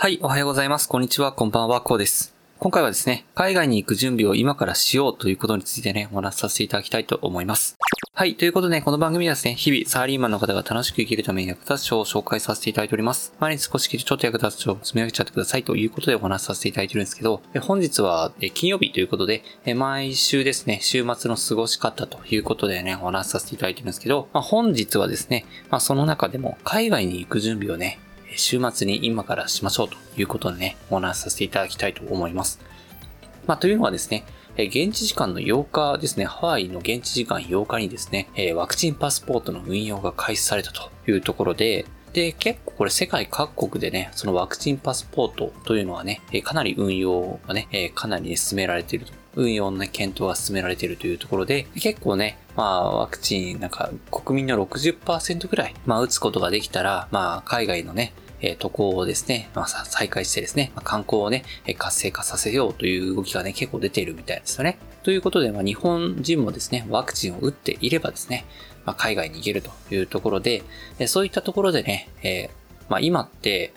はい、おはようございます。こんにちは、こんばんは、こうです。今回はですね、海外に行く準備を今からしようということについてね、お話しさせていただきたいと思います。はい。ということで、ねこの番組はですね、日々サラリーマンの方が楽しく生きるために役立つ書を紹介させていただいております。毎日少しちょっと役立つ書を積み上げちゃってくださいということでお話しさせていただいてるんですけど、本日は金曜日ということで、毎週ですね、週末の過ごし方ということでね、お話しさせていただいてるんですけど、まあ、本日はですね、まあ、その中でも海外に行く準備をね、週末に今からしましょうということでね、お話しさせていただきたいと思います。まあ、というのはですね、現地時間の8日ですね、ハワイの現地時間8日にですね、ワクチンパスポートの運用が開始されたというところで、で、結構これ世界各国でね、そのワクチンパスポートというのはね、かなり運用がね、かなり、ね、進められていると。運用の、ね、検討が進められているというところで、結構ね、まあ、ワクチン、なんか、国民の60%ぐらい、まあ、打つことができたら、まあ、海外のね、えー、渡航をですね、まあ、再開してですね、ま、観光をね、活性化させようという動きがね、結構出ているみたいですよね。ということで、まあ、日本人もですね、ワクチンを打っていればですね、まあ、海外に行けるというところで、そういったところでね、えー、まあ、今って、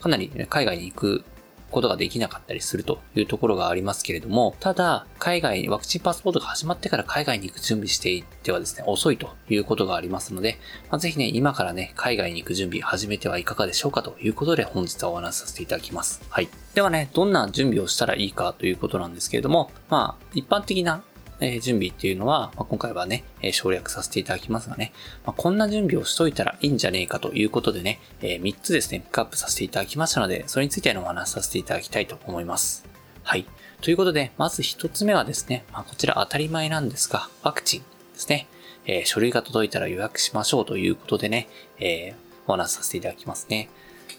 かなり、海外に行くことができなかったりするというところがありますけれども、ただ、海外にワクチンパスポートが始まってから海外に行く準備していってはですね、遅いということがありますので、まあ、ぜひね、今からね、海外に行く準備始めてはいかがでしょうかということで本日はお話しさせていただきます。はい。ではね、どんな準備をしたらいいかということなんですけれども、まあ、一般的なえ準備っていうのは、ま、今回はね、え省略させていただきますがね、ま、こんな準備をしといたらいいんじゃねえかということでね、え、3つですね、ピックアップさせていただきましたので、それについてのお話させていただきたいと思います。はい。ということで、まず1つ目はですね、ま、こちら当たり前なんですが、ワクチンですね。え、書類が届いたら予約しましょうということでね、え、お話しさせていただきますね。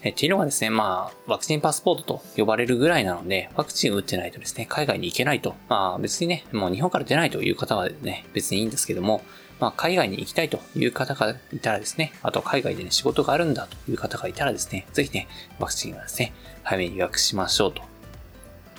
えっていうのがですね、まあ、ワクチンパスポートと呼ばれるぐらいなので、ワクチンを打ってないとですね、海外に行けないと。まあ、別にね、もう日本から出ないという方はね、別にいいんですけども、まあ、海外に行きたいという方がいたらですね、あと海外でね、仕事があるんだという方がいたらですね、ぜひね、ワクチンはですね、早めに予約しましょうと。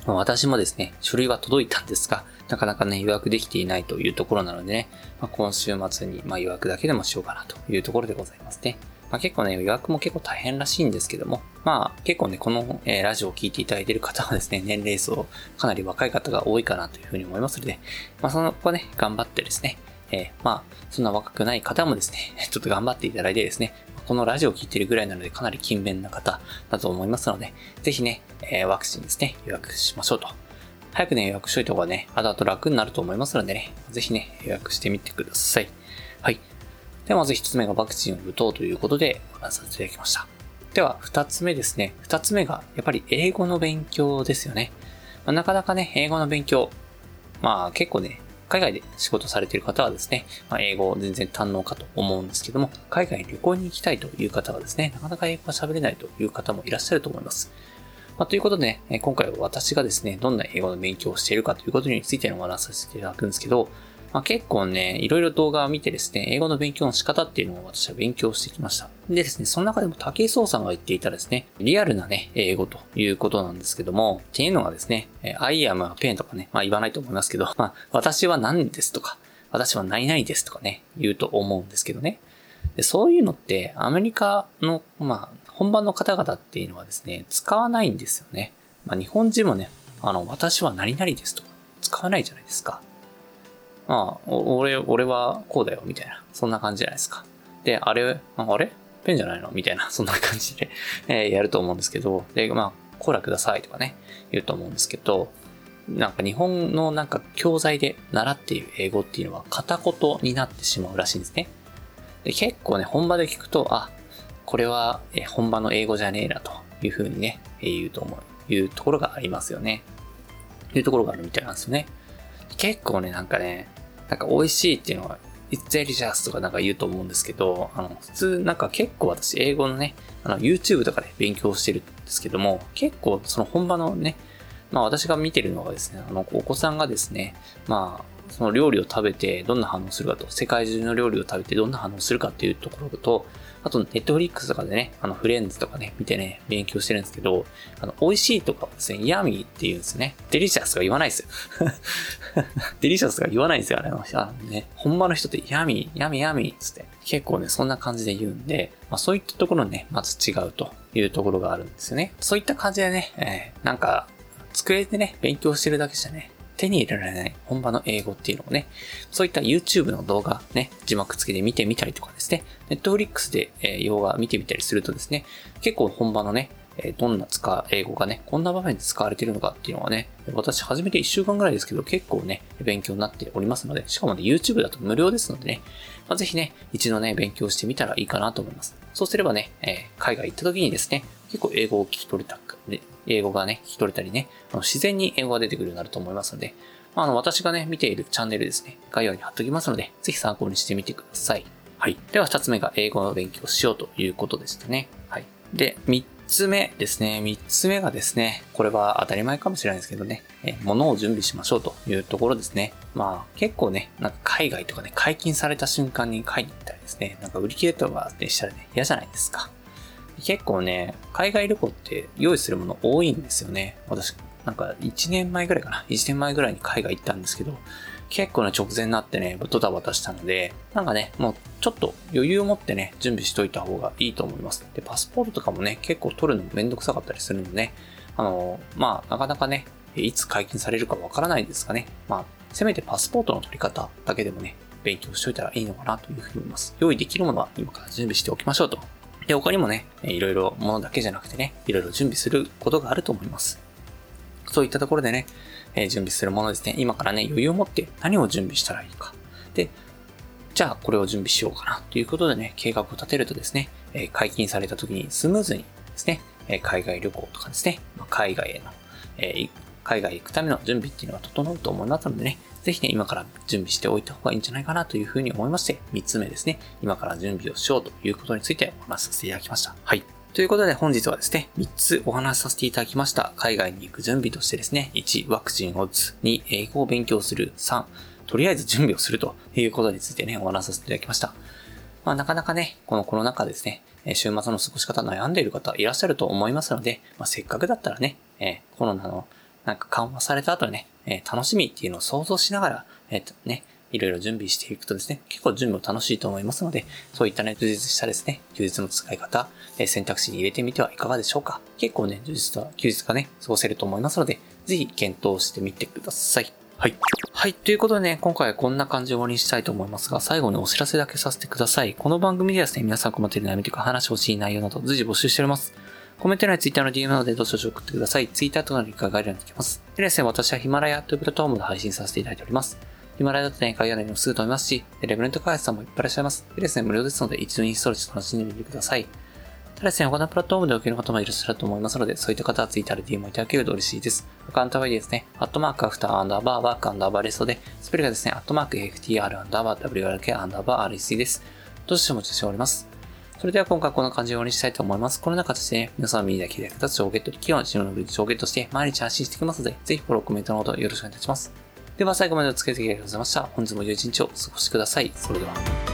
ま、私もですね、書類は届いたんですが、なかなかね、予約できていないというところなのでね、まあ、今週末に、ま予約だけでもしようかなというところでございますね。まあ、結構ね、予約も結構大変らしいんですけども、まあ結構ね、この、えー、ラジオを聴いていただいている方はですね、年齢層かなり若い方が多いかなというふうに思いますので、まあその子はね、頑張ってですね、えー、まあそんな若くない方もですね、ちょっと頑張っていただいてですね、このラジオを聴いているぐらいなのでかなり勤勉な方だと思いますので、ぜひね、えー、ワクチンですね、予約しましょうと。早くね、予約しといた方がね、後々楽になると思いますのでね、ぜひね、予約してみてください。はい。ではまず一つ目がワクチンを打とうということでお話しさせていただきました。では二つ目ですね。二つ目がやっぱり英語の勉強ですよね。まあ、なかなかね、英語の勉強、まあ結構ね、海外で仕事されている方はですね、まあ、英語を全然堪能かと思うんですけども、海外に旅行に行きたいという方はですね、なかなか英語が喋れないという方もいらっしゃると思います。まあ、ということでね、今回は私がですね、どんな英語の勉強をしているかということについてのお話させていただくんですけど、まあ、結構ね、いろいろ動画を見てですね、英語の勉強の仕方っていうのを私は勉強してきました。でですね、その中でも武井壮さんが言っていたですね、リアルなね、英語ということなんですけども、っていうのがですね、I am a pen とかね、まあ言わないと思いますけど、まあ私は何ですとか、私は何々ですとかね、言うと思うんですけどね。でそういうのってアメリカの、まあ、本場の方々っていうのはですね、使わないんですよね。まあ日本人もね、あの、私は何々ですとか使わないじゃないですか。ああ、俺、俺はこうだよ、みたいな。そんな感じじゃないですか。で、あれ、あれ？ペンじゃないの？みたいな、そんな感じで えー、やると思うんですけど、で、まあ、コーラくださいとかね、言うと思うんですけど、なんか日本のなんか教材で習っている英語っていうのは片言になってしまうらしいんですね。で結構ね、本場で聞くと、あ、これは本場の英語じゃねえなというふうにね、言うと思う、いうところがありますよね。いうところがあるみたいなんですよね。結構ね、なんかね、なんか美味しいっていうのは、It's delicious とかなんか言うと思うんですけど、あの、普通なんか結構私英語のね、あの、YouTube とかで勉強してるんですけども、結構その本場のね、まあ私が見てるのはですね、あの、お子さんがですね、まあ、その料理を食べてどんな反応するかと、世界中の料理を食べてどんな反応するかっていうところと、あと、ネットフリックスとかでね、あの、フレンズとかね、見てね、勉強してるんですけど、あの、美味しいとかですね、ヤミーって言うんですね。 delicious が言わないですよ。delicious が言わないんですよ、あれは。あのね、本場の人って yummy、yummy、yummy っつって、結構ね、そんな感じで言うんで、まあそういったところね、まず違うというところがあるんですよね。そういった感じでね、えー、なんか、机でね、勉強してるだけじゃね、手に入れられない本場の英語っていうのをね、そういった YouTube の動画ね、字幕付きで見てみたりとかですね、Netflix で、え、洋画見てみたりするとですね、結構本場のね、え、どんな使う英語がね、こんな場面で使われているのかっていうのはね、私始めて1週間ぐらいですけど、結構ね、勉強になっておりますので、しかもね、YouTube だと無料ですのでね、まあ、ぜひね、一度ね、勉強してみたらいいかなと思います。そうすればね、え、海外行った時にですね、結構英語を聞き取れた、ね、英語がね、聞き取れたりね、あの自然に英語が出てくるようになると思いますので、まあ、あの、私がね、見ているチャンネルですね、概要に貼っときますので、ぜひ参考にしてみてください。はい。では、二つ目が英語の勉強をしようということでしたね。はい。で、三つ目ですね。三つ目がですね、これは当たり前かもしれないですけどね、え物を準備しましょうというところですね。まあ、結構ね、なんか海外とかね、解禁された瞬間に買いに行ったりですね、なんか売り切れとかでしたらね、嫌じゃないですか。結構ね、海外旅行って用意するもの多いんですよね。私、なんか1年前ぐらいかな。1年前ぐらいに海外行ったんですけど、結構ね、直前になってね、ドタバタしたので、なんかね、もうちょっと余裕を持ってね、準備しといた方がいいと思います。で、パスポートとかもね、結構取るのもめんどくさかったりするのでね、あの、まあ、なかなかね、いつ解禁されるかわからないんですかね。まあ、せめてパスポートの取り方だけでもね、勉強しといたらいいのかなというふうに思います。用意できるものは今から準備しておきましょうと。で、他にもね、いろいろものだけじゃなくてね、いろいろ準備することがあると思います。そういったところでね、え、準備するものですね。今からね、余裕を持って何を準備したらいいか。で、じゃあこれを準備しようかなということでね、計画を立てるとですね、え、解禁された時にスムーズにですね、え、海外旅行とかですね、ま、海外への、え、海外へ行くための準備っていうのが整うと思いますのでね、ぜひね、今から準備しておいた方がいいんじゃないかなというふうに思いまして、3つ目ですね、今から準備をしようということについてお話しさせていただきました。はい。ということで本日はですね、3つお話しさせていただきました。海外に行く準備としてですね、1、ワクチンを打つ、2、英語を勉強する、3、とりあえず準備をするということについてね、お話しさせていただきました。まあなかなかね、このコロナ禍ですね、週末の過ごし方悩んでいる方いらっしゃると思いますので、まあ、せっかくだったらね、えー、コロナのなんか緩和された後にね、えー、楽しみっていうのを想像しながら、えっ、ー、とね、いろいろ準備していくとですね、結構準備も楽しいと思いますので、そういったね、充実したですね、休日の使い方、え選択肢に入れてみてはいかがでしょうか。結構ね、充実した休日がね、過ごせると思いますので、ぜひ検討してみてください。はい。はい。ということでね、今回はこんな感じで終わりにしたいと思いますが、最後にお知らせだけさせてください。この番組ではですね、皆さん困っている悩みというか話してほしい内容など随時募集しております。コメント欄や Twitter の DM などでどしどし送ってください。Twitter とのリンクが概要欄にできます。でですね、私はヒマラヤというプラットフォームで配信させていただいております。ヒマラヤだとね、概要欄にもすぐ飛びますし、レベルント開発さんもいっぱいいらっしゃいます。でですね、無料ですので一度インストールして楽しんでみてください。ただですね、他のプラットフォームで受ける方もいらっしゃると思いますので、そういった方は Twitter で DM をいただけると嬉しいです。アカウントはですね、アットマークアフターアンダーバーワークアンダーバーレストで、スペルがですね、アットマーク FTR アンダーバー WRK アンダーバー REC です。どうしてもおしております。それでは今回こんな感じで終わりにしたいと思います。このような形でね、皆さん耳だけで役立つ情報ゲット、基本、白のブリッをゲットして、毎日発信していきますので、ぜひフォロー、コメントのほどよろしくお願いいたします。では最後までお付き合いありがとうございました。本日も良い一日をお過ごしください。それでは。